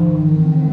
Amen.